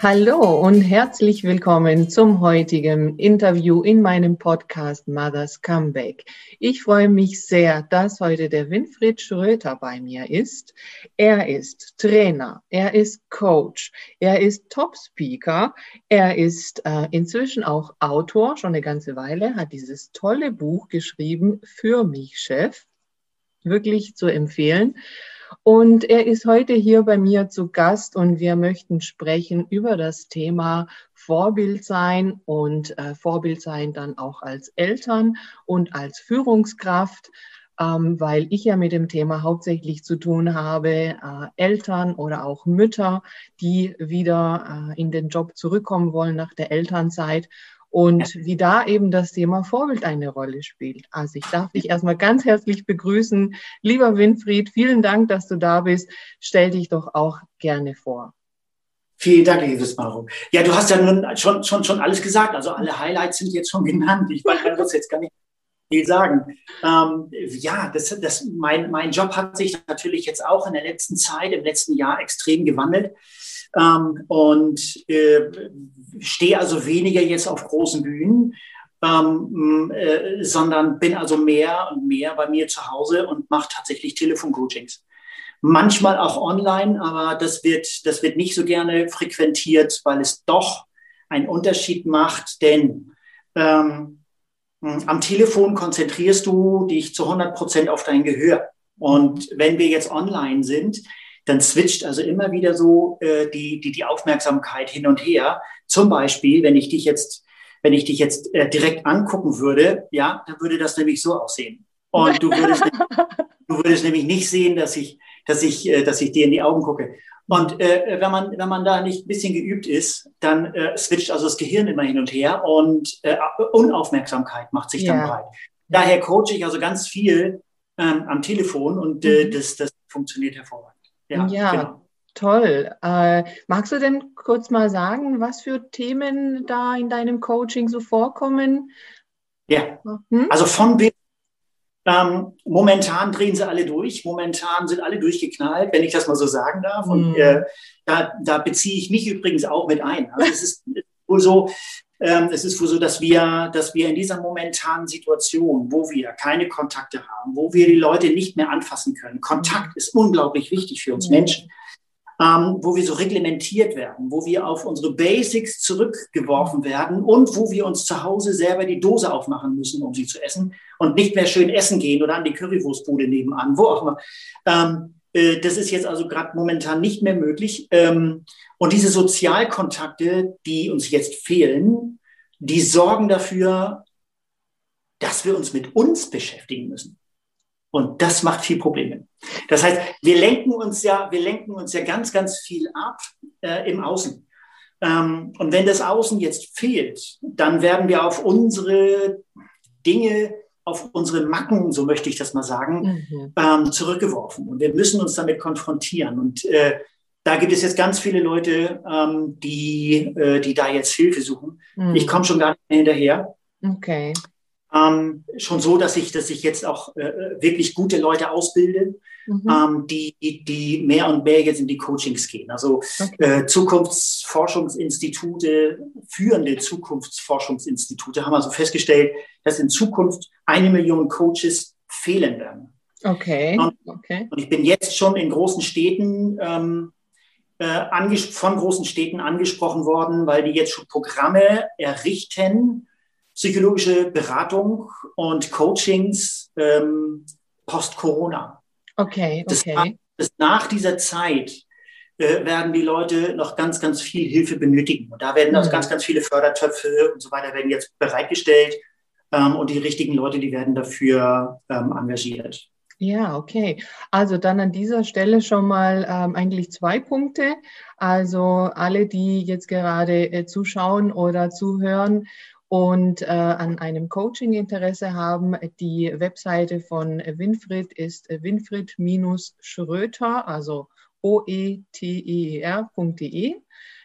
Hallo und herzlich willkommen zum heutigen Interview in meinem Podcast Mother's Comeback. Ich freue mich sehr, dass heute der Winfried Schröter bei mir ist. Er ist Trainer, er ist Coach, er ist Top-Speaker, er ist äh, inzwischen auch Autor, schon eine ganze Weile, hat dieses tolle Buch geschrieben, Für mich, Chef. Wirklich zu empfehlen. Und er ist heute hier bei mir zu Gast und wir möchten sprechen über das Thema Vorbild sein und äh, Vorbild sein dann auch als Eltern und als Führungskraft, ähm, weil ich ja mit dem Thema hauptsächlich zu tun habe, äh, Eltern oder auch Mütter, die wieder äh, in den Job zurückkommen wollen nach der Elternzeit und wie da eben das Thema Vorbild eine Rolle spielt. Also ich darf dich erstmal ganz herzlich begrüßen. Lieber Winfried, vielen Dank, dass du da bist. Stell dich doch auch gerne vor. Vielen Dank, liebes Maro. Ja, du hast ja nun schon, schon, schon alles gesagt. Also alle Highlights sind jetzt schon genannt. Ich kann das jetzt gar nicht viel sagen. Ähm, ja, das, das, mein, mein Job hat sich natürlich jetzt auch in der letzten Zeit, im letzten Jahr extrem gewandelt. Ähm, und äh, stehe also weniger jetzt auf großen Bühnen, ähm, äh, sondern bin also mehr und mehr bei mir zu Hause und mache tatsächlich Telefoncoachings. Manchmal auch online, aber das wird, das wird nicht so gerne frequentiert, weil es doch einen Unterschied macht, denn ähm, am Telefon konzentrierst du dich zu 100 Prozent auf dein Gehör. Und wenn wir jetzt online sind, dann switcht also immer wieder so äh, die, die, die Aufmerksamkeit hin und her. Zum Beispiel, wenn ich dich jetzt, wenn ich dich jetzt äh, direkt angucken würde, ja, dann würde das nämlich so aussehen. Und du würdest, du würdest nämlich nicht sehen, dass ich, dass ich, äh, dass ich dir in die Augen gucke. Und äh, wenn man wenn man da nicht ein bisschen geübt ist, dann äh, switcht also das Gehirn immer hin und her und äh, Unaufmerksamkeit macht sich dann breit. Daher coache ich also ganz viel ähm, am Telefon und äh, mhm. das das funktioniert hervorragend. Ja, ja genau. toll. Äh, magst du denn kurz mal sagen, was für Themen da in deinem Coaching so vorkommen? Ja, hm? also von bis ähm, momentan drehen sie alle durch. Momentan sind alle durchgeknallt, wenn ich das mal so sagen darf. Und hm. äh, da, da beziehe ich mich übrigens auch mit ein. Also es ist wohl so, ähm, es ist wohl so, dass wir, dass wir in dieser momentanen Situation, wo wir keine Kontakte haben, wo wir die Leute nicht mehr anfassen können, Kontakt ist unglaublich wichtig für uns Menschen, ähm, wo wir so reglementiert werden, wo wir auf unsere Basics zurückgeworfen werden und wo wir uns zu Hause selber die Dose aufmachen müssen, um sie zu essen und nicht mehr schön essen gehen oder an die Currywurstbude nebenan, wo auch immer. Ähm, äh, das ist jetzt also gerade momentan nicht mehr möglich. Ähm, und diese Sozialkontakte, die uns jetzt fehlen, die sorgen dafür, dass wir uns mit uns beschäftigen müssen. Und das macht viel Probleme. Das heißt, wir lenken uns ja, wir lenken uns ja ganz, ganz viel ab äh, im Außen. Ähm, und wenn das Außen jetzt fehlt, dann werden wir auf unsere Dinge auf unsere Macken, so möchte ich das mal sagen, mhm. ähm, zurückgeworfen. Und wir müssen uns damit konfrontieren. Und äh, da gibt es jetzt ganz viele Leute, ähm, die, äh, die da jetzt Hilfe suchen. Mhm. Ich komme schon gar nicht mehr hinterher. Okay. Ähm, schon so, dass ich, dass ich jetzt auch äh, wirklich gute Leute ausbilde, mhm. ähm, die, die mehr und mehr jetzt in die Coachings gehen. Also okay. äh, Zukunftsforschungsinstitute, führende Zukunftsforschungsinstitute haben also festgestellt, dass in Zukunft eine Million Coaches fehlen werden. Okay. Und, okay. und ich bin jetzt schon in großen Städten ähm, äh, von großen Städten angesprochen worden, weil die jetzt schon Programme errichten, psychologische Beratung und Coachings ähm, post-Corona. Okay, okay. Das, das nach dieser Zeit äh, werden die Leute noch ganz, ganz viel Hilfe benötigen. Und da werden also mhm. ganz, ganz viele Fördertöpfe und so weiter werden jetzt bereitgestellt. Ähm, und die richtigen Leute, die werden dafür ähm, engagiert. Ja, okay. Also dann an dieser Stelle schon mal ähm, eigentlich zwei Punkte. Also alle, die jetzt gerade äh, zuschauen oder zuhören und äh, an einem Coaching Interesse haben, die Webseite von Winfried ist winfried-schröter, also oeter.de.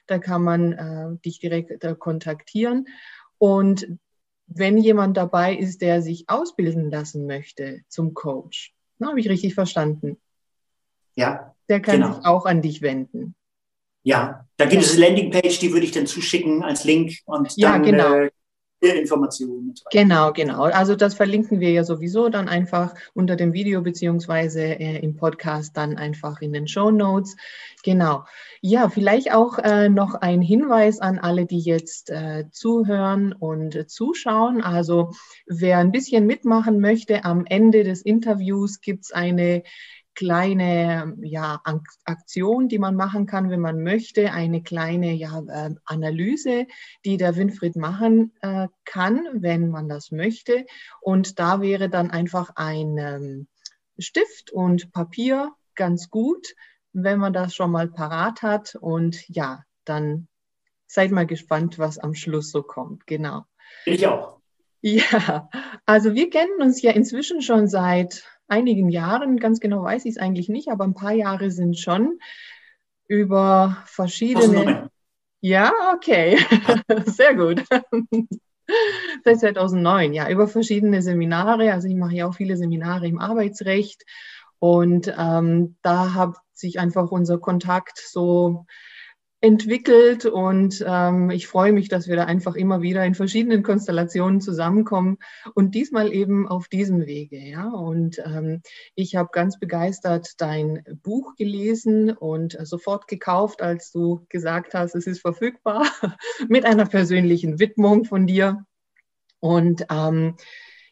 Da kann man äh, dich direkt äh, kontaktieren. Und wenn jemand dabei ist, der sich ausbilden lassen möchte zum Coach, habe ich richtig verstanden? Ja. Der kann genau. sich auch an dich wenden. Ja, da gibt es eine Landingpage, die würde ich dann zuschicken als Link und ja, dann genau. äh, Informationen. Genau, genau. Also das verlinken wir ja sowieso dann einfach unter dem Video beziehungsweise äh, im Podcast dann einfach in den Show Notes. Genau. Ja, vielleicht auch äh, noch ein Hinweis an alle, die jetzt äh, zuhören und zuschauen. Also wer ein bisschen mitmachen möchte, am Ende des Interviews gibt es eine kleine ja, Aktion, die man machen kann, wenn man möchte, eine kleine ja, äh, Analyse, die der Winfried machen äh, kann, wenn man das möchte. Und da wäre dann einfach ein ähm, Stift und Papier ganz gut, wenn man das schon mal parat hat. Und ja, dann seid mal gespannt, was am Schluss so kommt. Genau. Ich auch. Ja, also wir kennen uns ja inzwischen schon seit einigen Jahren, ganz genau weiß ich es eigentlich nicht, aber ein paar Jahre sind schon über verschiedene. Ja, okay, sehr gut. Seit 2009, ja, über verschiedene Seminare. Also ich mache ja auch viele Seminare im Arbeitsrecht und ähm, da hat sich einfach unser Kontakt so entwickelt und ähm, ich freue mich, dass wir da einfach immer wieder in verschiedenen Konstellationen zusammenkommen und diesmal eben auf diesem Wege. Ja, und ähm, ich habe ganz begeistert dein Buch gelesen und sofort gekauft, als du gesagt hast, es ist verfügbar mit einer persönlichen Widmung von dir und ähm,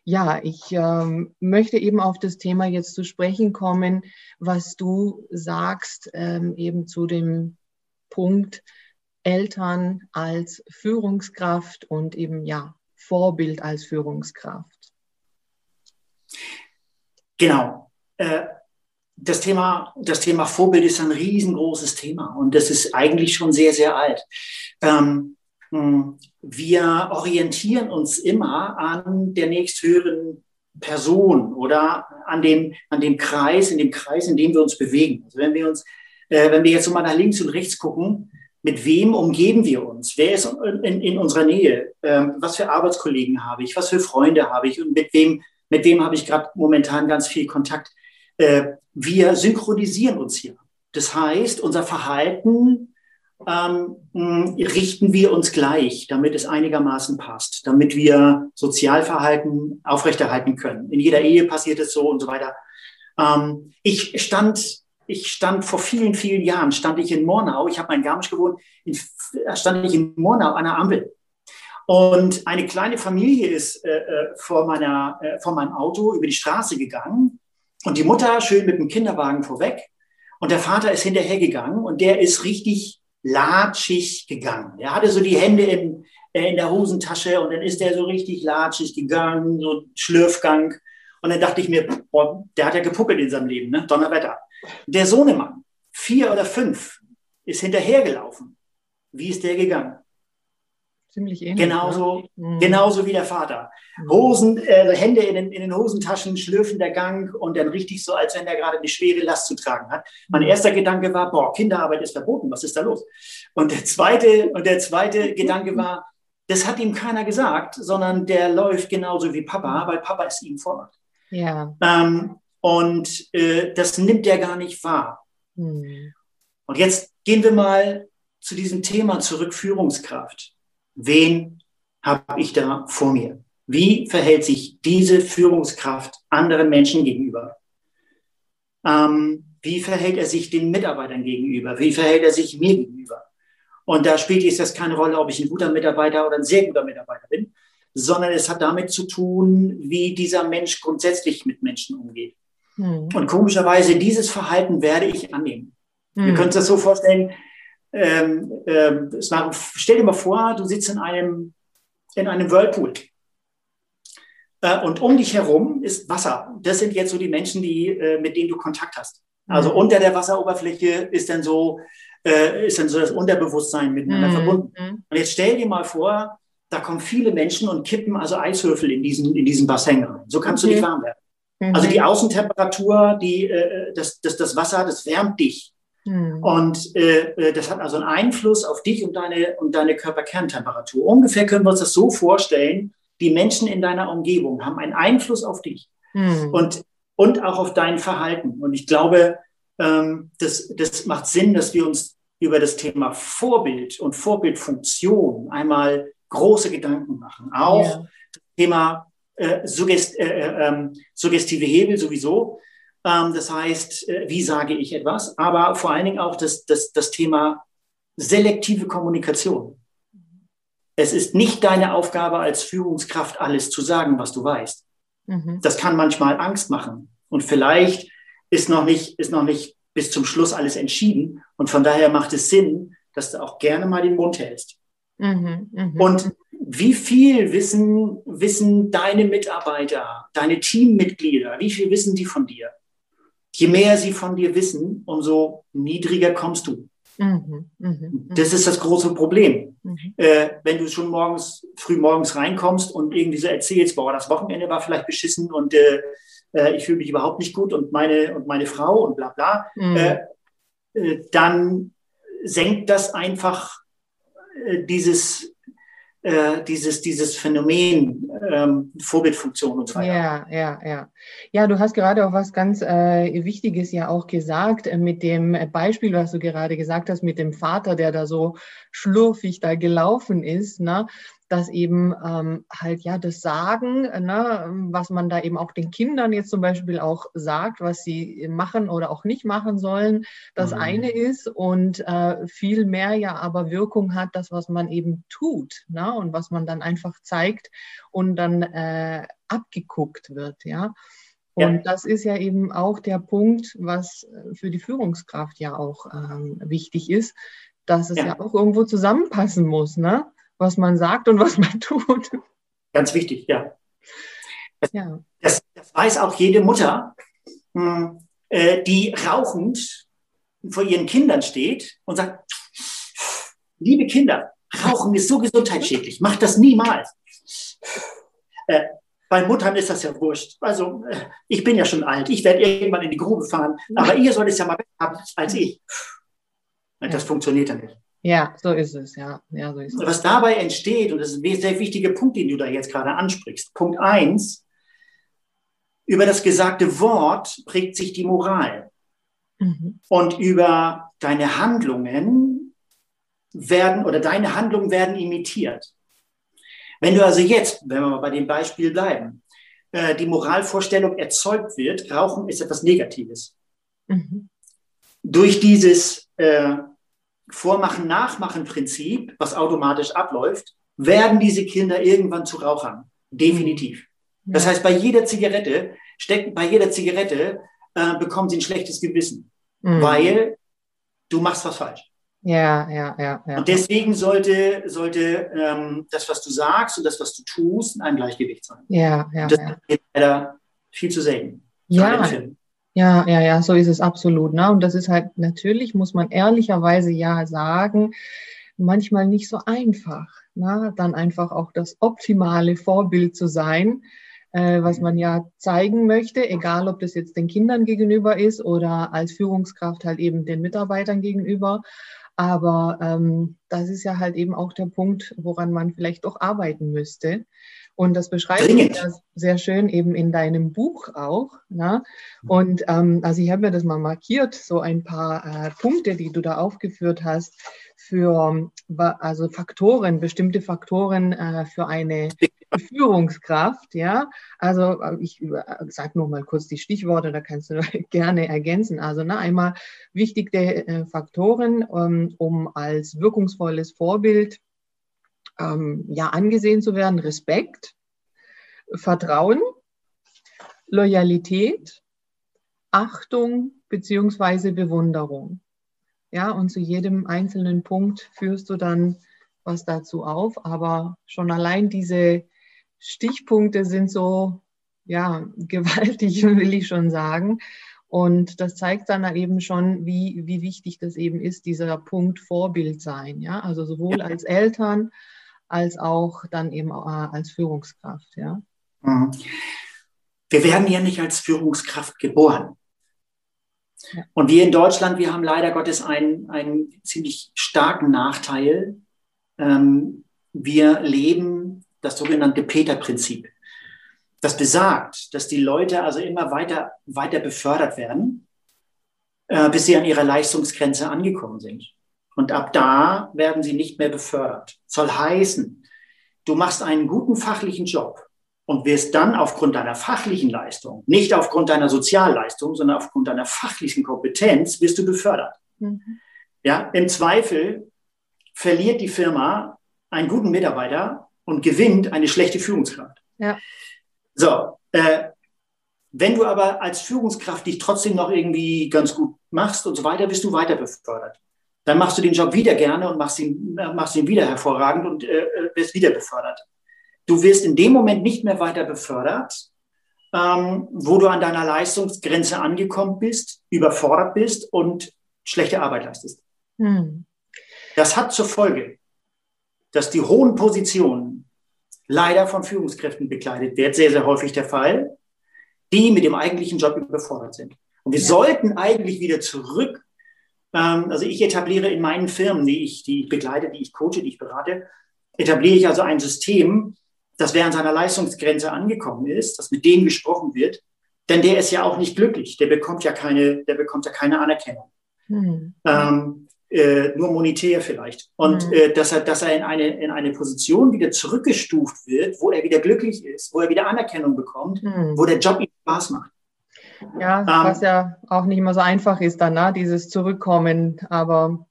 ja, ich ähm, möchte eben auf das Thema jetzt zu sprechen kommen, was du sagst, ähm, eben zu dem Punkt Eltern als Führungskraft und eben ja Vorbild als Führungskraft. Genau. Äh, das Thema, das Thema Vorbild ist ein riesengroßes Thema und das ist eigentlich schon sehr, sehr alt. Ähm, hm, wir orientieren uns immer an der nächsthöheren Person oder an dem, an dem Kreis, in dem Kreis, in dem wir uns bewegen. Also wenn wir uns äh, wenn wir jetzt so mal nach links und rechts gucken, mit wem umgeben wir uns? Wer ist in, in unserer Nähe? Ähm, was für Arbeitskollegen habe ich? Was für Freunde habe ich? Und mit wem, mit wem habe ich gerade momentan ganz viel Kontakt? Äh, wir synchronisieren uns hier. Das heißt, unser Verhalten ähm, richten wir uns gleich, damit es einigermaßen passt, damit wir Sozialverhalten aufrechterhalten können. In jeder Ehe passiert es so und so weiter. Ähm, ich stand ich stand vor vielen, vielen Jahren, stand ich in Mornau, ich habe mein Garmisch gewohnt, in, stand ich in Mornau an der Ampel. Und eine kleine Familie ist äh, äh, vor, meiner, äh, vor meinem Auto über die Straße gegangen und die Mutter schön mit dem Kinderwagen vorweg und der Vater ist hinterhergegangen und der ist richtig latschig gegangen. Er hatte so die Hände in, äh, in der Hosentasche und dann ist er so richtig latschig gegangen, so Schlürfgang. Und dann dachte ich mir, boah, der hat ja gepuckelt in seinem Leben, ne? Donnerwetter. Der Sohnemann, vier oder fünf, ist hinterhergelaufen. Wie ist der gegangen? Ziemlich ähnlich. Genauso, ne? genauso wie der Vater. Mhm. Hosen, äh, Hände in den, in den Hosentaschen, schlürfender Gang und dann richtig so, als wenn der gerade eine schwere Last zu tragen hat. Mein mhm. erster Gedanke war, boah, Kinderarbeit ist verboten, was ist da los? Und der zweite, und der zweite Gedanke war, das hat ihm keiner gesagt, sondern der läuft genauso wie Papa, weil Papa es ihm vormacht. Ja. Ähm, und äh, das nimmt er gar nicht wahr. Mhm. Und jetzt gehen wir mal zu diesem Thema zurück, Führungskraft. Wen habe ich da vor mir? Wie verhält sich diese Führungskraft anderen Menschen gegenüber? Ähm, wie verhält er sich den Mitarbeitern gegenüber? Wie verhält er sich mir gegenüber? Und da spielt jetzt das keine Rolle, ob ich ein guter Mitarbeiter oder ein sehr guter Mitarbeiter bin, sondern es hat damit zu tun, wie dieser Mensch grundsätzlich mit Menschen umgeht. Hm. Und komischerweise, dieses Verhalten werde ich annehmen. Hm. Wir können uns das so vorstellen, ähm, äh, stell dir mal vor, du sitzt in einem, in einem Whirlpool. Äh, und um dich herum ist Wasser. Das sind jetzt so die Menschen, die, äh, mit denen du Kontakt hast. Also hm. unter der Wasseroberfläche ist dann so, äh, ist dann so das Unterbewusstsein miteinander hm. verbunden. Hm. Und jetzt stell dir mal vor, da kommen viele Menschen und kippen also Eiswürfel in diesen, in diesen Bassin rein. So kannst okay. du nicht warm werden. Mhm. Also die Außentemperatur, die, äh, das, das, das Wasser, das wärmt dich. Mhm. Und äh, äh, das hat also einen Einfluss auf dich und deine, und deine Körperkerntemperatur. Ungefähr können wir uns das so vorstellen, die Menschen in deiner Umgebung haben einen Einfluss auf dich mhm. und, und auch auf dein Verhalten. Und ich glaube, ähm, das, das macht Sinn, dass wir uns über das Thema Vorbild und Vorbildfunktion einmal große Gedanken machen. Auch ja. das Thema äh, Suggest, äh, äh, ähm, suggestive Hebel sowieso. Ähm, das heißt, äh, wie sage ich etwas? Aber vor allen Dingen auch das, das, das Thema selektive Kommunikation. Es ist nicht deine Aufgabe als Führungskraft, alles zu sagen, was du weißt. Mhm. Das kann manchmal Angst machen. Und vielleicht ist noch nicht, ist noch nicht bis zum Schluss alles entschieden. Und von daher macht es Sinn, dass du auch gerne mal den Mund hältst. Mhm, mh. Und wie viel wissen, wissen deine Mitarbeiter, deine Teammitglieder, wie viel wissen die von dir? Je mehr sie von dir wissen, umso niedriger kommst du. Mhm, mh, mh. Das ist das große Problem. Mhm. Äh, wenn du schon morgens, früh morgens reinkommst und irgendwie so erzählst, boah, das Wochenende war vielleicht beschissen und äh, äh, ich fühle mich überhaupt nicht gut und meine, und meine Frau und bla bla, mhm. Äh, äh, dann senkt das einfach äh, dieses, äh, dieses, dieses Phänomen ähm, Vorbildfunktion und so weiter. Ja, ja, ja. Ja, du hast gerade auch was ganz äh, Wichtiges ja auch gesagt äh, mit dem Beispiel, was du gerade gesagt hast, mit dem Vater, der da so schlurfig da gelaufen ist. Ne? Dass eben ähm, halt ja das Sagen, ne, was man da eben auch den Kindern jetzt zum Beispiel auch sagt, was sie machen oder auch nicht machen sollen, das mhm. eine ist und äh, viel mehr ja aber Wirkung hat, das, was man eben tut ne, und was man dann einfach zeigt und dann äh, abgeguckt wird, ja. Und ja. das ist ja eben auch der Punkt, was äh, für die Führungskraft ja auch ähm, wichtig ist, dass es ja. ja auch irgendwo zusammenpassen muss, ne? Was man sagt und was man tut. Ganz wichtig, ja. Das, ja. das, das weiß auch jede Mutter, hm, äh, die rauchend vor ihren Kindern steht und sagt, liebe Kinder, Rauchen ist so gesundheitsschädlich, macht das niemals. Äh, bei Muttern ist das ja wurscht. Also äh, ich bin ja schon alt, ich werde irgendwann in die Grube fahren, aber ihr sollt es ja mal besser haben als ich. Das funktioniert ja nicht. Ja, so ist es, ja. ja so ist es. Was dabei entsteht, und das ist ein sehr wichtiger Punkt, den du da jetzt gerade ansprichst. Punkt eins, über das gesagte Wort prägt sich die Moral. Mhm. Und über deine Handlungen werden, oder deine Handlungen werden imitiert. Wenn du also jetzt, wenn wir mal bei dem Beispiel bleiben, äh, die Moralvorstellung erzeugt wird, Rauchen ist etwas Negatives. Mhm. Durch dieses äh, Vormachen, Nachmachen Prinzip, was automatisch abläuft, werden diese Kinder irgendwann zu Rauchern. Definitiv. Mhm. Das heißt, bei jeder Zigarette steckt, bei jeder Zigarette äh, bekommen sie ein schlechtes Gewissen, mhm. weil du machst was falsch. Ja, ja, ja, ja. Und deswegen sollte, sollte ähm, das, was du sagst und das, was du tust, in einem Gleichgewicht sein. Ja, ja. Und das ja. ist leider viel zu selten. Ja, ja, ja, ja, so ist es absolut. Ne? Und das ist halt natürlich, muss man ehrlicherweise ja sagen, manchmal nicht so einfach. Ne? Dann einfach auch das optimale Vorbild zu sein, äh, was man ja zeigen möchte, egal ob das jetzt den Kindern gegenüber ist oder als Führungskraft halt eben den Mitarbeitern gegenüber. Aber ähm, das ist ja halt eben auch der Punkt, woran man vielleicht doch arbeiten müsste. Und das beschreibt du ja sehr schön eben in deinem Buch auch. Ne? Und ähm, also ich habe mir das mal markiert, so ein paar äh, Punkte, die du da aufgeführt hast, für also Faktoren, bestimmte Faktoren äh, für eine Führungskraft, ja. Also äh, ich äh, sage nur mal kurz die Stichworte, da kannst du gerne ergänzen. Also ne, einmal wichtige äh, Faktoren, ähm, um als wirkungsvolles Vorbild ähm, ja angesehen zu werden, Respekt, Vertrauen, Loyalität, Achtung beziehungsweise Bewunderung. Ja, und zu jedem einzelnen Punkt führst du dann was dazu auf, aber schon allein diese Stichpunkte sind so, ja, gewaltig, will ich schon sagen. Und das zeigt dann eben schon, wie, wie wichtig das eben ist, dieser Punkt Vorbild sein. Ja, also sowohl als Eltern als auch dann eben äh, als Führungskraft. Ja. Mhm. Wir werden ja nicht als Führungskraft geboren. Ja. Und wir in Deutschland, wir haben leider Gottes einen, einen ziemlich starken Nachteil. Ähm, wir leben das sogenannte Peter-Prinzip. Das besagt, dass die Leute also immer weiter, weiter befördert werden, äh, bis sie an ihrer Leistungsgrenze angekommen sind. Und ab da werden sie nicht mehr befördert. Soll heißen, du machst einen guten fachlichen Job und wirst dann aufgrund deiner fachlichen Leistung, nicht aufgrund deiner Sozialleistung, sondern aufgrund deiner fachlichen Kompetenz, wirst du befördert. Mhm. Ja, im Zweifel verliert die Firma einen guten Mitarbeiter und gewinnt eine schlechte Führungskraft. Ja. So, äh, wenn du aber als Führungskraft dich trotzdem noch irgendwie ganz gut machst und so weiter, bist du weiter befördert. Dann machst du den Job wieder gerne und machst ihn, machst ihn wieder hervorragend und äh, äh, wirst wieder befördert. Du wirst in dem Moment nicht mehr weiter befördert, ähm, wo du an deiner Leistungsgrenze angekommen bist, überfordert bist und schlechte Arbeit leistest. Hm. Das hat zur Folge, dass die hohen Positionen leider von Führungskräften bekleidet werden, sehr, sehr häufig der Fall, die mit dem eigentlichen Job überfordert sind. Und wir ja. sollten eigentlich wieder zurück, also ich etabliere in meinen Firmen, die ich, die ich begleite, die ich coache, die ich berate, etabliere ich also ein System, das während seiner Leistungsgrenze angekommen ist, dass mit dem gesprochen wird, denn der ist ja auch nicht glücklich, der bekommt ja keine, der bekommt ja keine Anerkennung. Hm. Ähm, äh, nur monetär vielleicht. Und mhm. äh, dass er, dass er in eine, in eine Position wieder zurückgestuft wird, wo er wieder glücklich ist, wo er wieder Anerkennung bekommt, mhm. wo der Job ihm Spaß macht. Ja, ähm, was ja auch nicht immer so einfach ist dann, ne? dieses Zurückkommen. Aber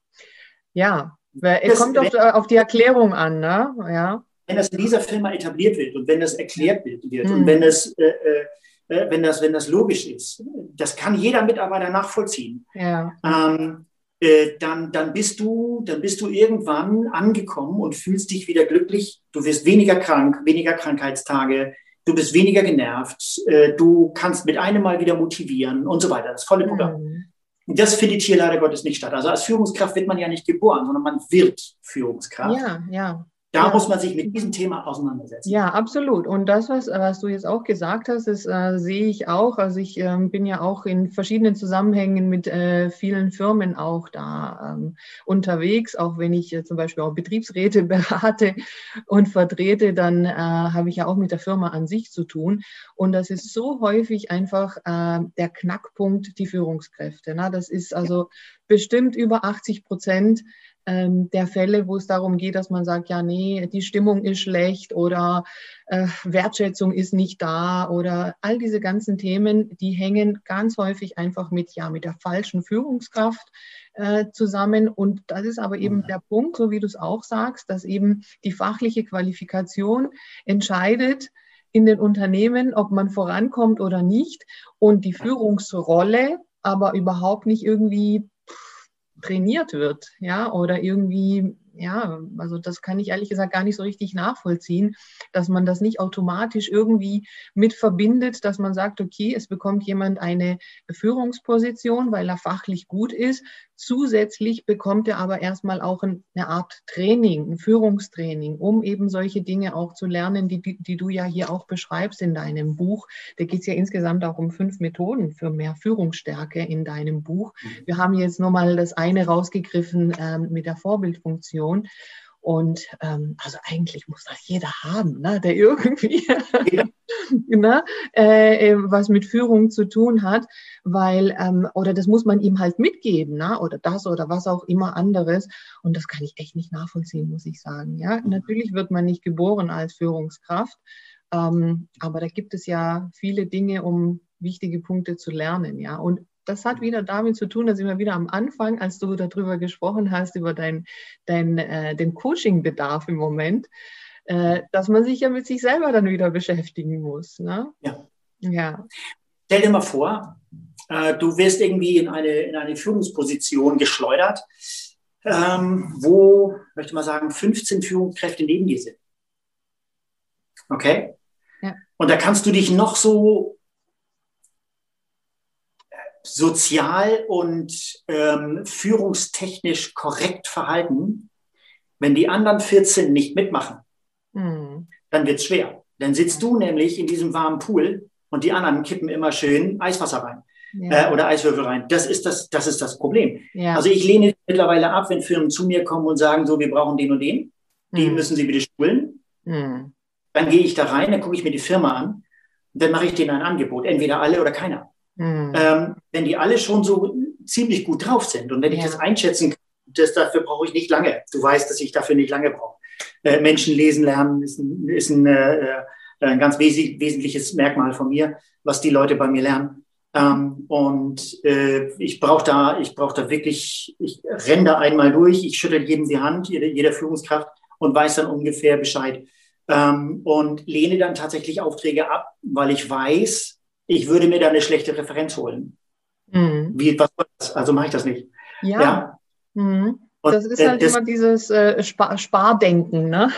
ja, es kommt auf, auf, die Erklärung an, ne? Ja. Wenn das in dieser Firma etabliert wird und wenn das erklärt wird, mhm. und wenn es äh, äh, äh, wenn das, wenn das logisch ist, das kann jeder Mitarbeiter nachvollziehen. Ja. Ähm, äh, dann, dann, bist du, dann bist du irgendwann angekommen und fühlst dich wieder glücklich. Du wirst weniger krank, weniger Krankheitstage, du bist weniger genervt, äh, du kannst mit einem Mal wieder motivieren und so weiter. Das volle Programm. Mhm. Das findet hier leider Gottes nicht statt. Also als Führungskraft wird man ja nicht geboren, sondern man wird Führungskraft. Ja, ja. Da ja. muss man sich mit diesem Thema auseinandersetzen. Ja, absolut. Und das, was, was du jetzt auch gesagt hast, das äh, sehe ich auch. Also ich ähm, bin ja auch in verschiedenen Zusammenhängen mit äh, vielen Firmen auch da ähm, unterwegs. Auch wenn ich äh, zum Beispiel auch Betriebsräte berate und vertrete, dann äh, habe ich ja auch mit der Firma an sich zu tun. Und das ist so häufig einfach äh, der Knackpunkt, die Führungskräfte. Ne? Das ist also bestimmt über 80 Prozent der Fälle, wo es darum geht, dass man sagt, ja, nee, die Stimmung ist schlecht oder äh, Wertschätzung ist nicht da oder all diese ganzen Themen, die hängen ganz häufig einfach mit, ja, mit der falschen Führungskraft äh, zusammen. Und das ist aber eben der Punkt, so wie du es auch sagst, dass eben die fachliche Qualifikation entscheidet, in den Unternehmen, ob man vorankommt oder nicht. Und die Führungsrolle aber überhaupt nicht irgendwie trainiert wird, ja, oder irgendwie ja, also das kann ich ehrlich gesagt gar nicht so richtig nachvollziehen, dass man das nicht automatisch irgendwie mit verbindet, dass man sagt, okay, es bekommt jemand eine Führungsposition, weil er fachlich gut ist. Zusätzlich bekommt er aber erstmal auch eine Art Training, ein Führungstraining, um eben solche Dinge auch zu lernen, die, die du ja hier auch beschreibst in deinem Buch. Da geht es ja insgesamt auch um fünf Methoden für mehr Führungsstärke in deinem Buch. Mhm. Wir haben jetzt nur mal das eine rausgegriffen ähm, mit der Vorbildfunktion. Und ähm, also eigentlich muss das jeder haben, ne, der irgendwie ja. ne, äh, was mit Führung zu tun hat, weil, ähm, oder das muss man ihm halt mitgeben, ne, oder das oder was auch immer anderes. Und das kann ich echt nicht nachvollziehen, muss ich sagen. Ja, natürlich wird man nicht geboren als Führungskraft, ähm, aber da gibt es ja viele Dinge, um wichtige Punkte zu lernen, ja. Und das hat wieder damit zu tun, dass immer wieder am Anfang, als du darüber gesprochen hast, über dein, dein, äh, den Coaching-Bedarf im Moment, äh, dass man sich ja mit sich selber dann wieder beschäftigen muss. Ne? Ja. ja. Stell dir mal vor, äh, du wirst irgendwie in eine, in eine Führungsposition geschleudert, ähm, wo, möchte mal sagen, 15 Führungskräfte neben dir sind. Okay? Ja. Und da kannst du dich noch so sozial und ähm, führungstechnisch korrekt verhalten, wenn die anderen 14 nicht mitmachen, mhm. dann wird es schwer. Dann sitzt du nämlich in diesem warmen Pool und die anderen kippen immer schön Eiswasser rein. Ja. Äh, oder Eiswürfel rein. Das ist das, das ist das Problem. Ja. Also ich lehne mittlerweile ab, wenn Firmen zu mir kommen und sagen, so, wir brauchen den und den. Die mhm. müssen sie bitte schulen. Mhm. Dann gehe ich da rein, dann gucke ich mir die Firma an und dann mache ich denen ein Angebot. Entweder alle oder keiner. Mhm. Ähm, wenn die alle schon so ziemlich gut drauf sind und wenn ich das einschätzen kann, das, dafür brauche ich nicht lange. Du weißt, dass ich dafür nicht lange brauche. Äh, Menschen lesen lernen ist ein, ist ein, äh, ein ganz wes wesentliches Merkmal von mir, was die Leute bei mir lernen. Ähm, und äh, ich brauche da, ich brauche da wirklich, ich renne da einmal durch, ich schüttel jedem die Hand, jede, jeder Führungskraft und weiß dann ungefähr Bescheid. Ähm, und lehne dann tatsächlich Aufträge ab, weil ich weiß, ich würde mir da eine schlechte Referenz holen. Mhm. Wie, was das? Also mache ich das nicht. Ja. ja. Mhm. Das ist halt das, immer dieses äh, Spar Spardenken, ne?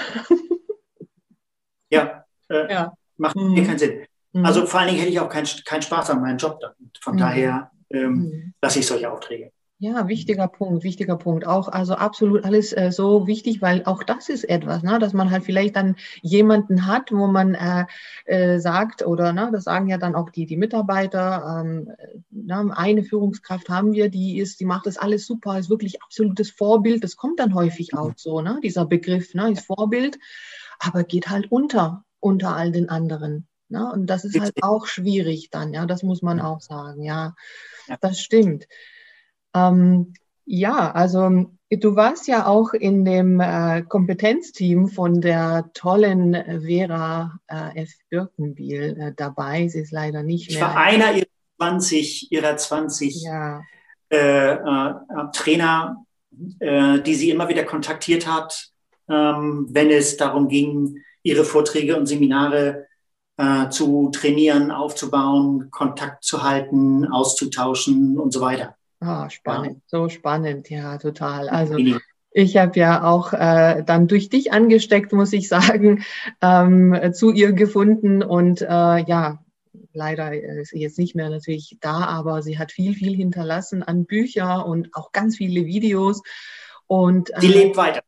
ja, äh, ja. macht mhm. mir keinen Sinn. Mhm. Also vor allen Dingen hätte ich auch keinen kein Spaß an meinem Job. Von mhm. daher ähm, mhm. lasse ich solche Aufträge. Ja, wichtiger Punkt, wichtiger Punkt. Auch also absolut alles äh, so wichtig, weil auch das ist etwas, ne, dass man halt vielleicht dann jemanden hat, wo man äh, äh, sagt oder ne, das sagen ja dann auch die die Mitarbeiter. Ähm, ne, eine Führungskraft haben wir, die ist, die macht das alles super, ist wirklich absolutes Vorbild. Das kommt dann häufig auch so, ne, dieser Begriff, ne, ist Vorbild, aber geht halt unter unter all den anderen. Ne? Und das ist halt auch schwierig dann, ja, das muss man auch sagen, ja, das stimmt. Ähm, ja, also du warst ja auch in dem äh, Kompetenzteam von der tollen Vera äh, F. Birkenbiel äh, dabei. Sie ist leider nicht mehr. Ich war einer ihrer 20, ihrer 20 ja. Äh, äh, Trainer, äh, die sie immer wieder kontaktiert hat, ähm, wenn es darum ging, ihre Vorträge und Seminare zu trainieren, aufzubauen, Kontakt zu halten, auszutauschen und so weiter. Ah, spannend, ja. so spannend, ja, total. Also ich habe ja auch äh, dann durch dich angesteckt, muss ich sagen, ähm, zu ihr gefunden und äh, ja, leider ist sie jetzt nicht mehr natürlich da, aber sie hat viel, viel hinterlassen an Bücher und auch ganz viele Videos. Und, äh, die lebt weiter.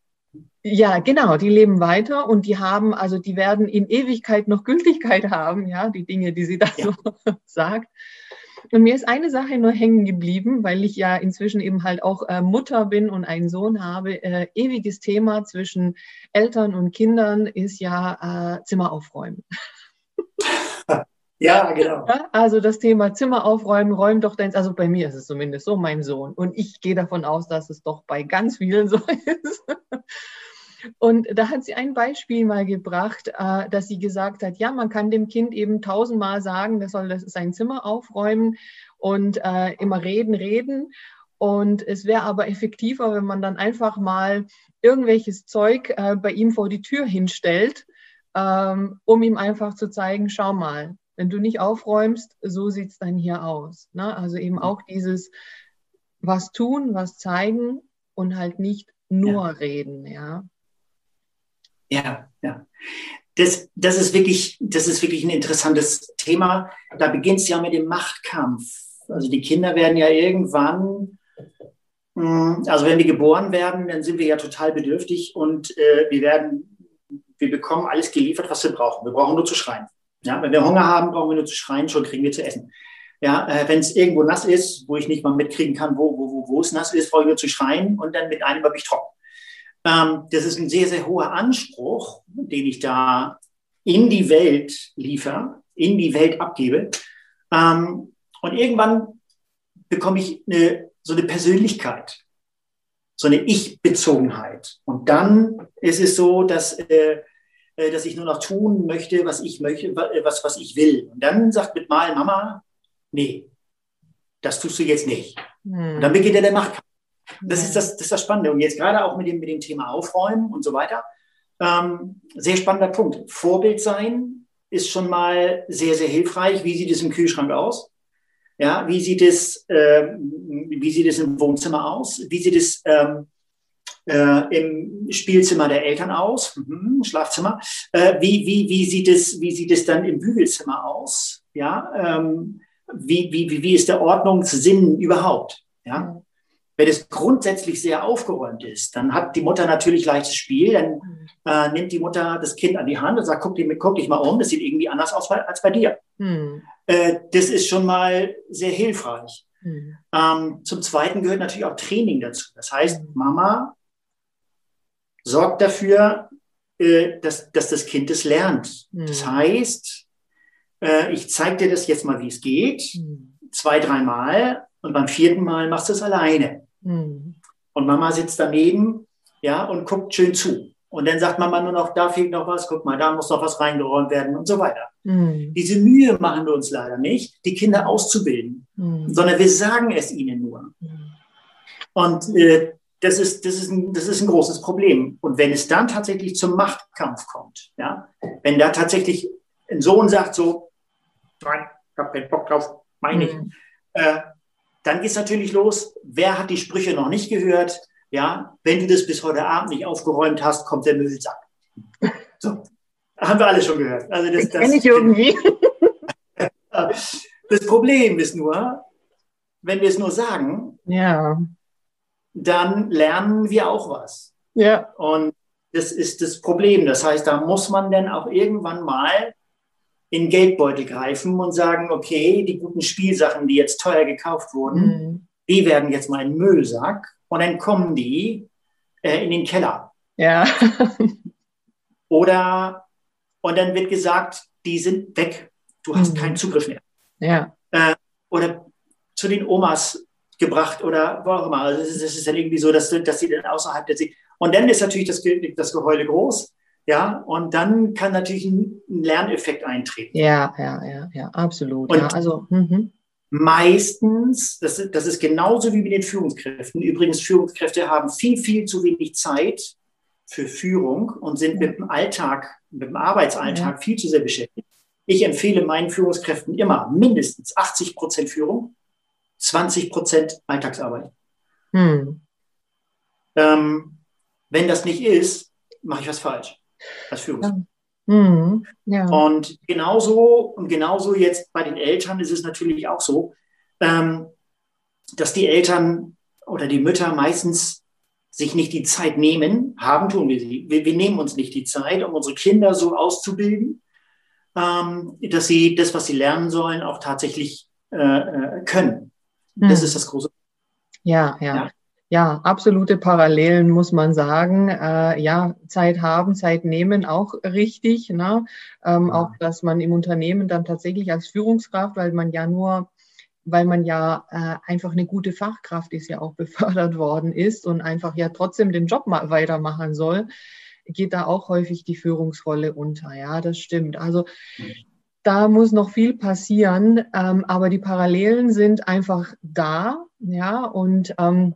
Ja, genau, die leben weiter und die haben, also die werden in Ewigkeit noch Gültigkeit haben, ja, die Dinge, die sie da ja. so sagt. Und mir ist eine Sache nur hängen geblieben, weil ich ja inzwischen eben halt auch äh, Mutter bin und einen Sohn habe. Äh, ewiges Thema zwischen Eltern und Kindern ist ja äh, Zimmer aufräumen. Ja, genau. also das Thema Zimmer aufräumen, räum doch deins, also bei mir ist es zumindest so, mein Sohn. Und ich gehe davon aus, dass es doch bei ganz vielen so ist. Und da hat sie ein Beispiel mal gebracht, äh, dass sie gesagt hat, ja, man kann dem Kind eben tausendmal sagen, das soll das sein Zimmer aufräumen und äh, immer reden, reden. Und es wäre aber effektiver, wenn man dann einfach mal irgendwelches Zeug äh, bei ihm vor die Tür hinstellt, ähm, um ihm einfach zu zeigen, schau mal, wenn du nicht aufräumst, so sieht es dann hier aus. Ne? Also eben auch dieses was tun, was zeigen und halt nicht nur ja. reden, ja. Ja, ja. Das, das, ist wirklich, das ist wirklich ein interessantes Thema. Da beginnt es ja mit dem Machtkampf. Also die Kinder werden ja irgendwann, hm, also wenn wir geboren werden, dann sind wir ja total bedürftig und äh, wir werden, wir bekommen alles geliefert, was wir brauchen. Wir brauchen nur zu schreien. Ja, wenn wir Hunger haben, brauchen wir nur zu schreien, schon kriegen wir zu essen. Ja, äh, wenn es irgendwo nass ist, wo ich nicht mal mitkriegen kann, wo, wo, wo, wo es nass ist, brauche ich nur zu schreien und dann mit einem habe ich trocken. Ähm, das ist ein sehr, sehr hoher Anspruch, den ich da in die Welt liefere, in die Welt abgebe. Ähm, und irgendwann bekomme ich eine, so eine Persönlichkeit, so eine Ich-Bezogenheit. Und dann ist es so, dass, äh, äh dass ich nur noch tun möchte, was ich möchte, was, was ich will. Und dann sagt mit Mal Mama, nee, das tust du jetzt nicht. Hm. Und dann beginnt ja der Machtkampf. Das, ist das, das ist das Spannende. Und jetzt gerade auch mit dem, mit dem Thema Aufräumen und so weiter. Ähm, sehr spannender Punkt. Vorbild sein ist schon mal sehr, sehr hilfreich. Wie sieht es im Kühlschrank aus? Ja, wie sieht es, äh, wie sieht es im Wohnzimmer aus? Wie sieht es ähm, äh, im Spielzimmer der Eltern aus? Mhm, Schlafzimmer. Äh, wie, wie, wie, sieht es, wie sieht es dann im Bügelzimmer aus? Ja, ähm, wie, wie, wie ist der Ordnungssinn überhaupt? Ja, wenn es grundsätzlich sehr aufgeräumt ist, dann hat die Mutter natürlich leichtes Spiel. Dann mhm. äh, nimmt die Mutter das Kind an die Hand und sagt, guck, dich, guck dich mal um, das sieht irgendwie anders aus als bei dir. Mhm. Äh, das ist schon mal sehr hilfreich. Mhm. Ähm, zum Zweiten gehört natürlich auch Training dazu. Das heißt, mhm. Mama sorgt dafür, äh, dass, dass das Kind es lernt. Das mhm. heißt, äh, ich zeige dir das jetzt mal, wie es geht, mhm. zwei, dreimal und beim vierten Mal machst du es alleine. Mhm. Und Mama sitzt daneben, ja, und guckt schön zu. Und dann sagt Mama nur noch, da fehlt noch was, guck mal, da muss noch was reingeräumt werden und so weiter. Mhm. Diese Mühe machen wir uns leider nicht, die Kinder auszubilden, mhm. sondern wir sagen es ihnen nur. Mhm. Und äh, das, ist, das, ist ein, das ist ein großes Problem. Und wenn es dann tatsächlich zum Machtkampf kommt, ja, wenn da tatsächlich ein Sohn sagt so, nein, ich habe keinen Bock drauf, meine ich, mhm. äh, dann geht es natürlich los, wer hat die Sprüche noch nicht gehört, ja, wenn du das bis heute Abend nicht aufgeräumt hast, kommt der Müllsack. So, haben wir alle schon gehört. Also das, das kenne ich irgendwie. Das Problem ist nur, wenn wir es nur sagen, ja. dann lernen wir auch was. Ja. Und das ist das Problem. Das heißt, da muss man dann auch irgendwann mal in Geldbeutel greifen und sagen, okay, die guten Spielsachen, die jetzt teuer gekauft wurden, mhm. die werden jetzt mal in den Müllsack und dann kommen die äh, in den Keller. Ja. Oder, und dann wird gesagt, die sind weg. Du hast mhm. keinen Zugriff mehr. Ja. Äh, oder zu den Omas gebracht oder wo auch immer. Also das ist, dann irgendwie so, dass, dass sie dann außerhalb der Sie Und dann ist natürlich das, das Geheule groß. Ja, und dann kann natürlich ein Lerneffekt eintreten. Ja, ja, ja, ja, absolut. Und ja, also, mhm. meistens, das, das ist genauso wie mit den Führungskräften. Übrigens, Führungskräfte haben viel, viel zu wenig Zeit für Führung und sind mit dem Alltag, mit dem Arbeitsalltag ja. viel zu sehr beschäftigt. Ich empfehle meinen Führungskräften immer mindestens 80 Prozent Führung, 20 Prozent Alltagsarbeit. Hm. Ähm, wenn das nicht ist, mache ich was falsch als Führungskraft. Mhm. Ja. Und genauso, und genauso jetzt bei den Eltern ist es natürlich auch so, ähm, dass die Eltern oder die Mütter meistens sich nicht die Zeit nehmen, haben tun wir sie. Wir, wir nehmen uns nicht die Zeit, um unsere Kinder so auszubilden, ähm, dass sie das, was sie lernen sollen, auch tatsächlich äh, äh können. Mhm. Das ist das große. Ja, ja. ja. Ja, absolute Parallelen muss man sagen. Äh, ja, Zeit haben, Zeit nehmen, auch richtig. Ne? Ähm, ja. Auch, dass man im Unternehmen dann tatsächlich als Führungskraft, weil man ja nur, weil man ja äh, einfach eine gute Fachkraft ist, ja auch befördert worden ist und einfach ja trotzdem den Job mal weitermachen soll, geht da auch häufig die Führungsrolle unter. Ja, das stimmt. Also da muss noch viel passieren, ähm, aber die Parallelen sind einfach da. Ja, und ähm,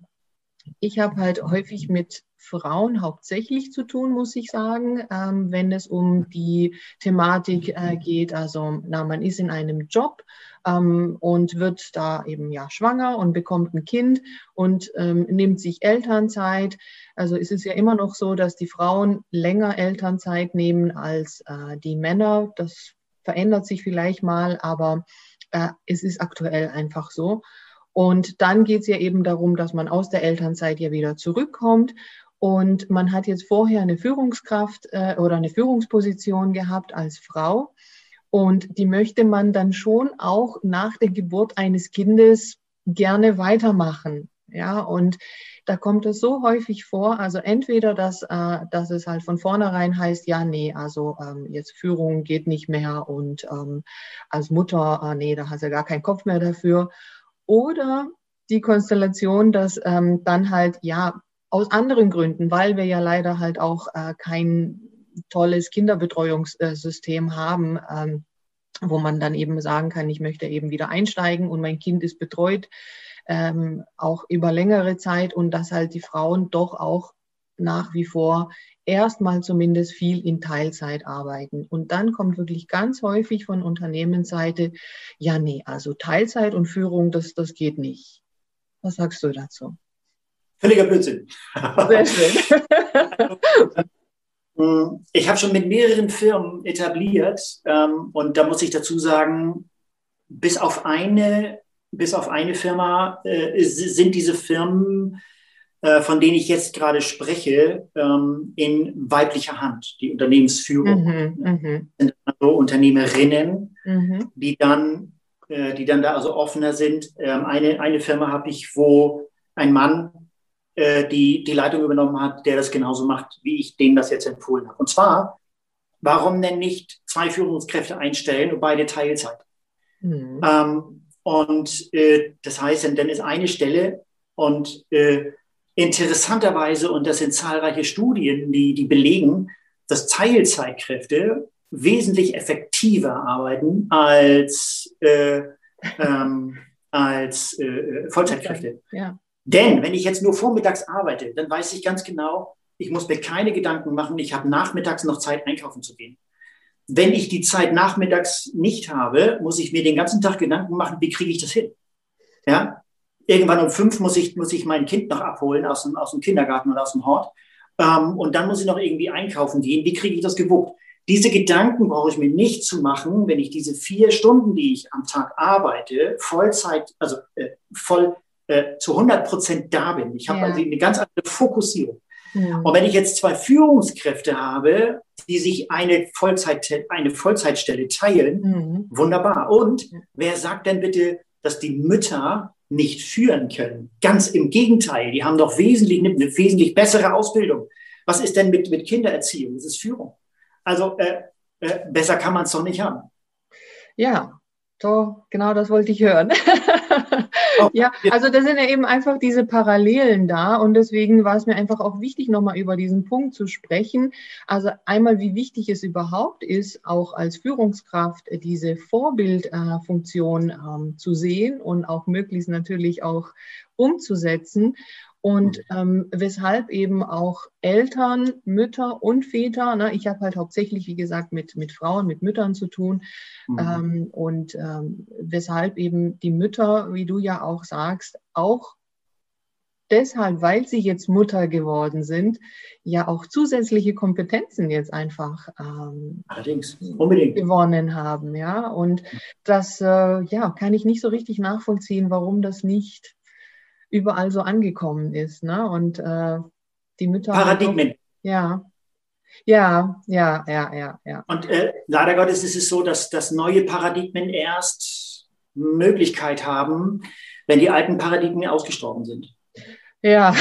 ich habe halt häufig mit Frauen hauptsächlich zu tun, muss ich sagen, ähm, wenn es um die Thematik äh, geht. Also, na, man ist in einem Job ähm, und wird da eben ja schwanger und bekommt ein Kind und ähm, nimmt sich Elternzeit. Also es ist ja immer noch so, dass die Frauen länger Elternzeit nehmen als äh, die Männer. Das verändert sich vielleicht mal, aber äh, es ist aktuell einfach so. Und dann geht es ja eben darum, dass man aus der Elternzeit ja wieder zurückkommt. Und man hat jetzt vorher eine Führungskraft äh, oder eine Führungsposition gehabt als Frau. Und die möchte man dann schon auch nach der Geburt eines Kindes gerne weitermachen. Ja, und da kommt es so häufig vor, also entweder, dass, äh, dass es halt von vornherein heißt, ja, nee, also ähm, jetzt Führung geht nicht mehr und ähm, als Mutter, äh, nee, da hast du gar keinen Kopf mehr dafür. Oder die Konstellation, dass ähm, dann halt, ja, aus anderen Gründen, weil wir ja leider halt auch äh, kein tolles Kinderbetreuungssystem haben, ähm, wo man dann eben sagen kann, ich möchte eben wieder einsteigen und mein Kind ist betreut, ähm, auch über längere Zeit und dass halt die Frauen doch auch nach wie vor erstmal zumindest viel in Teilzeit arbeiten. Und dann kommt wirklich ganz häufig von Unternehmensseite, ja, nee, also Teilzeit und Führung, das, das geht nicht. Was sagst du dazu? Völliger Blödsinn. Sehr schön. Ich habe schon mit mehreren Firmen etabliert ähm, und da muss ich dazu sagen, bis auf eine, bis auf eine Firma äh, sind diese Firmen äh, von denen ich jetzt gerade spreche, ähm, in weiblicher Hand, die Unternehmensführung. Mhm, mhm, sind also Unternehmerinnen, mhm. die dann, äh, die dann da also offener sind. Ähm, eine, eine Firma habe ich, wo ein Mann äh, die, die Leitung übernommen hat, der das genauso macht, wie ich denen das jetzt empfohlen habe. Und zwar, warum denn nicht zwei Führungskräfte einstellen und beide Teilzeit? Mhm. Ähm, und äh, das heißt, dann ist eine Stelle und äh, interessanterweise, und das sind zahlreiche Studien, die, die belegen, dass Teilzeitkräfte wesentlich effektiver arbeiten als, äh, ähm, als äh, Vollzeitkräfte. Ja. Denn wenn ich jetzt nur vormittags arbeite, dann weiß ich ganz genau, ich muss mir keine Gedanken machen, ich habe nachmittags noch Zeit, einkaufen zu gehen. Wenn ich die Zeit nachmittags nicht habe, muss ich mir den ganzen Tag Gedanken machen, wie kriege ich das hin? Ja? Irgendwann um fünf muss ich, muss ich mein Kind noch abholen aus dem, aus dem Kindergarten oder aus dem Hort. Ähm, und dann muss ich noch irgendwie einkaufen gehen. Wie kriege ich das gewuppt? Diese Gedanken brauche ich mir nicht zu machen, wenn ich diese vier Stunden, die ich am Tag arbeite, Vollzeit, also äh, voll äh, zu 100 Prozent da bin. Ich habe ja. also eine ganz andere Fokussierung. Ja. Und wenn ich jetzt zwei Führungskräfte habe, die sich eine, Vollzeit, eine Vollzeitstelle teilen, mhm. wunderbar. Und wer sagt denn bitte, dass die Mütter nicht führen können? Ganz im Gegenteil, die haben doch wesentlich, eine wesentlich bessere Ausbildung. Was ist denn mit, mit Kindererziehung? Das ist Führung. Also äh, äh, besser kann man es doch nicht haben. Ja, so, genau das wollte ich hören. ja, also da sind ja eben einfach diese Parallelen da und deswegen war es mir einfach auch wichtig, nochmal über diesen Punkt zu sprechen. Also einmal, wie wichtig es überhaupt ist, auch als Führungskraft diese Vorbildfunktion ähm, zu sehen und auch möglichst natürlich auch umzusetzen und mhm. ähm, weshalb eben auch Eltern, Mütter und Väter, ne, ich habe halt hauptsächlich, wie gesagt, mit, mit Frauen, mit Müttern zu tun mhm. ähm, und ähm, weshalb eben die Mütter, wie du ja auch sagst, auch deshalb, weil sie jetzt Mutter geworden sind, ja auch zusätzliche Kompetenzen jetzt einfach ähm, Allerdings, unbedingt. gewonnen haben, ja. Und mhm. das, äh, ja, kann ich nicht so richtig nachvollziehen, warum das nicht überall so angekommen ist. Ne? Und äh, die Mütter. Paradigmen. Auch, ja. Ja, ja, ja, ja, ja. Und äh, leider Gottes ist es so, dass, dass neue Paradigmen erst Möglichkeit haben, wenn die alten Paradigmen ausgestorben sind. Ja.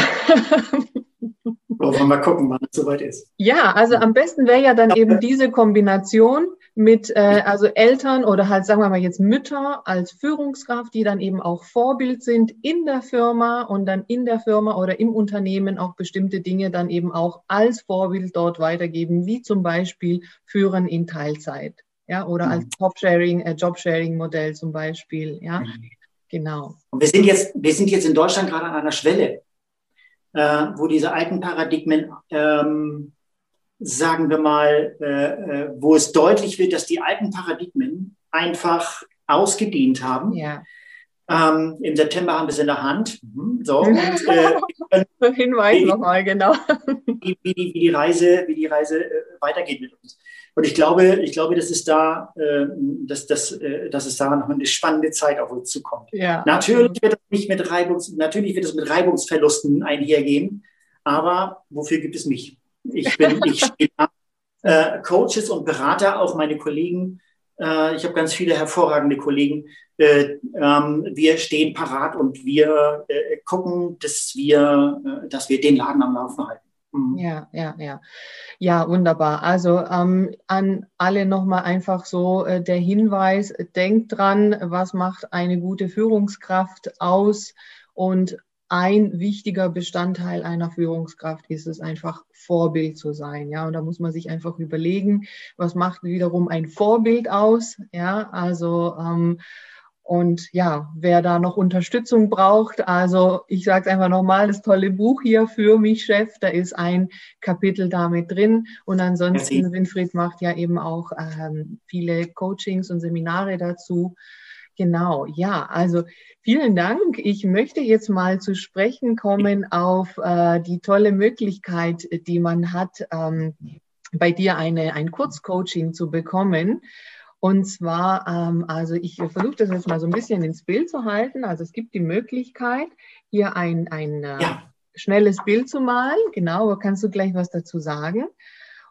Wollen wir mal gucken, wann es soweit ist. Ja, also am besten wäre ja dann eben diese Kombination mit äh, also Eltern oder halt sagen wir mal jetzt Mütter als Führungskraft, die dann eben auch Vorbild sind in der Firma und dann in der Firma oder im Unternehmen auch bestimmte Dinge dann eben auch als Vorbild dort weitergeben, wie zum Beispiel Führen in Teilzeit, ja, oder mhm. als Top-Sharing, äh, Job-Sharing-Modell zum Beispiel, ja, mhm. genau. Und wir sind jetzt, wir sind jetzt in Deutschland gerade an einer Schwelle, äh, wo diese alten Paradigmen ähm, sagen wir mal, äh, äh, wo es deutlich wird, dass die alten Paradigmen einfach ausgedient haben. Ja. Ähm, Im September haben wir es in der Hand. Mhm, so, und, äh, Hinweis nochmal, genau. Wie, wie, die, wie, die Reise, wie die Reise äh, weitergeht mit uns. Und ich glaube, ich glaube, dass es da, äh, dass, dass, äh, dass es da noch eine spannende Zeit auf uns zukommt. Ja. Natürlich wird es nicht mit Reibungs, natürlich wird es mit Reibungsverlusten einhergehen, aber wofür gibt es mich? Ich bin, ich stehe da. Äh, Coaches und Berater, auch meine Kollegen. Äh, ich habe ganz viele hervorragende Kollegen. Äh, ähm, wir stehen parat und wir äh, gucken, dass wir, dass wir den Laden am Laufen halten. Mhm. Ja, ja, ja. Ja, wunderbar. Also ähm, an alle nochmal einfach so äh, der Hinweis, denkt dran, was macht eine gute Führungskraft aus und ein wichtiger Bestandteil einer Führungskraft ist es einfach Vorbild zu sein, ja. Und da muss man sich einfach überlegen, was macht wiederum ein Vorbild aus, ja. Also ähm, und ja, wer da noch Unterstützung braucht, also ich sage es einfach nochmal, das tolle Buch hier für mich, Chef, da ist ein Kapitel damit drin. Und ansonsten, Winfried macht ja eben auch ähm, viele Coachings und Seminare dazu. Genau, ja, also vielen Dank. Ich möchte jetzt mal zu sprechen kommen auf äh, die tolle Möglichkeit, die man hat, ähm, bei dir eine, ein Kurzcoaching zu bekommen. Und zwar, ähm, also ich versuche das jetzt mal so ein bisschen ins Bild zu halten. Also es gibt die Möglichkeit, hier ein, ein äh, ja. schnelles Bild zu malen. Genau, kannst du gleich was dazu sagen?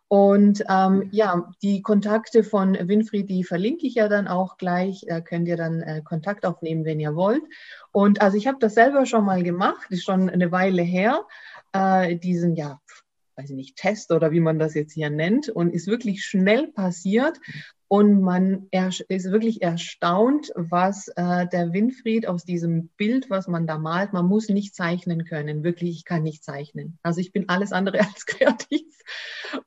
Und ähm, ja, die Kontakte von Winfried, die verlinke ich ja dann auch gleich. Da könnt ihr dann äh, Kontakt aufnehmen, wenn ihr wollt. Und also ich habe das selber schon mal gemacht, ist schon eine Weile her. Äh, diesen ja weiß ich nicht, Test oder wie man das jetzt hier nennt und ist wirklich schnell passiert. Und man ist wirklich erstaunt, was äh, der Winfried aus diesem Bild, was man da malt, man muss nicht zeichnen können. Wirklich, ich kann nicht zeichnen. Also ich bin alles andere als kreativ.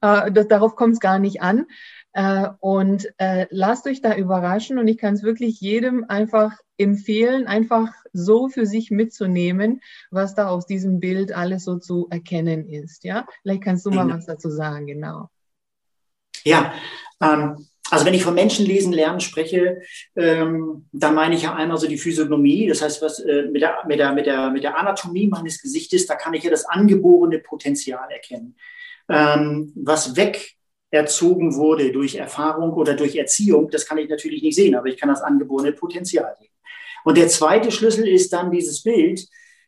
Äh, das, darauf kommt es gar nicht an. Äh, und äh, lasst euch da überraschen und ich kann es wirklich jedem einfach empfehlen, einfach so für sich mitzunehmen, was da aus diesem Bild alles so zu erkennen ist. Ja, vielleicht kannst du mal mhm. was dazu sagen, genau. Ja, ähm, also wenn ich von Menschenlesen lernen spreche, ähm, dann meine ich ja einmal so die Physiognomie, das heißt, was äh, mit, der, mit, der, mit, der, mit der Anatomie meines Gesichtes, da kann ich ja das angeborene Potenzial erkennen. Ähm, was weg erzogen wurde durch Erfahrung oder durch Erziehung, das kann ich natürlich nicht sehen, aber ich kann das angeborene Potenzial sehen. Und der zweite Schlüssel ist dann dieses Bild,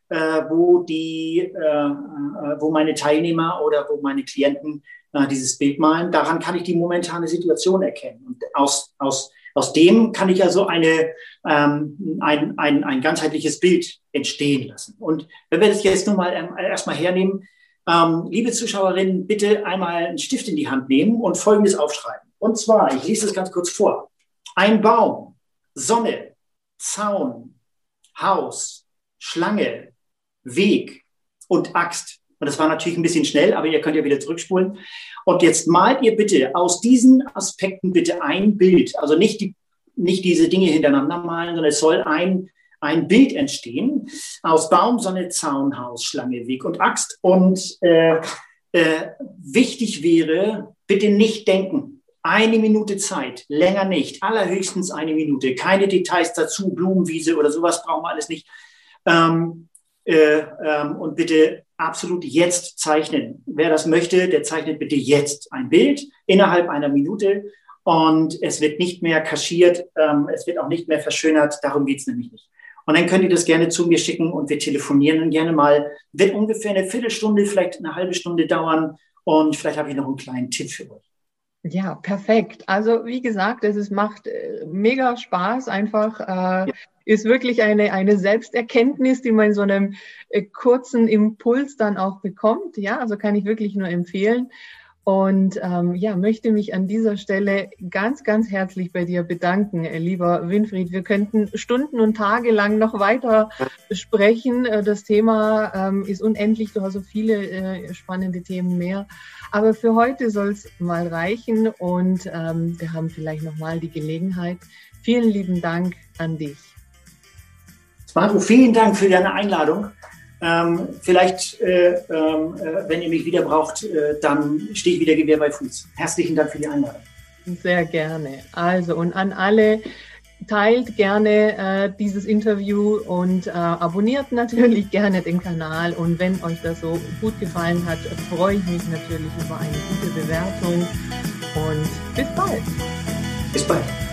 äh, wo die, äh, äh, wo meine Teilnehmer oder wo meine Klienten äh, dieses Bild malen. Daran kann ich die momentane Situation erkennen. Und aus, aus, aus dem kann ich also eine, ähm, ein, ein, ein ganzheitliches Bild entstehen lassen. Und wenn wir das jetzt nur mal ähm, erstmal hernehmen, ähm, liebe Zuschauerinnen, bitte einmal einen Stift in die Hand nehmen und Folgendes aufschreiben. Und zwar, ich lese es ganz kurz vor. Ein Baum, Sonne, Zaun, Haus, Schlange, Weg und Axt. Und das war natürlich ein bisschen schnell, aber ihr könnt ja wieder zurückspulen. Und jetzt malt ihr bitte aus diesen Aspekten bitte ein Bild. Also nicht, die, nicht diese Dinge hintereinander malen, sondern es soll ein ein Bild entstehen aus Baum, Sonne, Zaun, Haus, Schlange, Weg und Axt. Und äh, äh, wichtig wäre, bitte nicht denken. Eine Minute Zeit, länger nicht, allerhöchstens eine Minute. Keine Details dazu, Blumenwiese oder sowas brauchen wir alles nicht. Ähm, äh, ähm, und bitte absolut jetzt zeichnen. Wer das möchte, der zeichnet bitte jetzt ein Bild innerhalb einer Minute und es wird nicht mehr kaschiert, ähm, es wird auch nicht mehr verschönert. Darum geht es nämlich nicht. Und dann könnt ihr das gerne zu mir schicken und wir telefonieren dann gerne mal. Wird ungefähr eine Viertelstunde, vielleicht eine halbe Stunde dauern. Und vielleicht habe ich noch einen kleinen Tipp für euch. Ja, perfekt. Also wie gesagt, es ist, macht äh, mega Spaß. Einfach äh, ja. ist wirklich eine, eine Selbsterkenntnis, die man in so einem äh, kurzen Impuls dann auch bekommt. Ja, also kann ich wirklich nur empfehlen. Und ähm, ja, möchte mich an dieser Stelle ganz, ganz herzlich bei dir bedanken, äh, lieber Winfried. Wir könnten Stunden und Tage lang noch weiter sprechen. Äh, das Thema ähm, ist unendlich. Du hast so viele äh, spannende Themen mehr. Aber für heute soll es mal reichen und ähm, wir haben vielleicht noch mal die Gelegenheit. Vielen lieben Dank an dich. Maro, vielen Dank für deine Einladung. Ähm, vielleicht, äh, ähm, äh, wenn ihr mich wieder braucht, äh, dann stehe ich wieder Gewehr bei Fuß. Herzlichen Dank für die Einladung. Sehr gerne. Also und an alle, teilt gerne äh, dieses Interview und äh, abonniert natürlich gerne den Kanal. Und wenn euch das so gut gefallen hat, freue ich mich natürlich über eine gute Bewertung. Und bis bald. Bis bald.